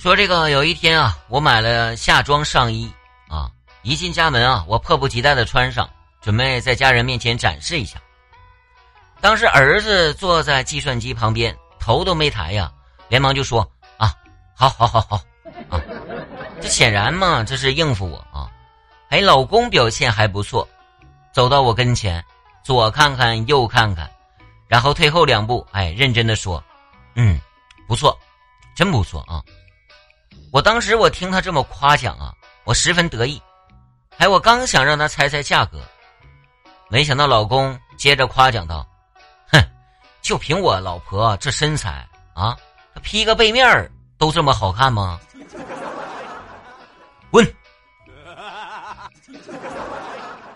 说这个有一天啊，我买了夏装上衣啊，一进家门啊，我迫不及待的穿上，准备在家人面前展示一下。当时儿子坐在计算机旁边，头都没抬呀，连忙就说：“啊，好好好好啊！”这显然嘛，这是应付我啊。哎，老公表现还不错，走到我跟前，左看看右看看，然后退后两步，哎，认真的说：“嗯，不错，真不错啊。”我当时我听他这么夸奖啊我十分得意哎我刚想让他猜猜价格没想到老公接着夸奖道哼就凭我老婆这身材啊披个背面都这么好看吗？滚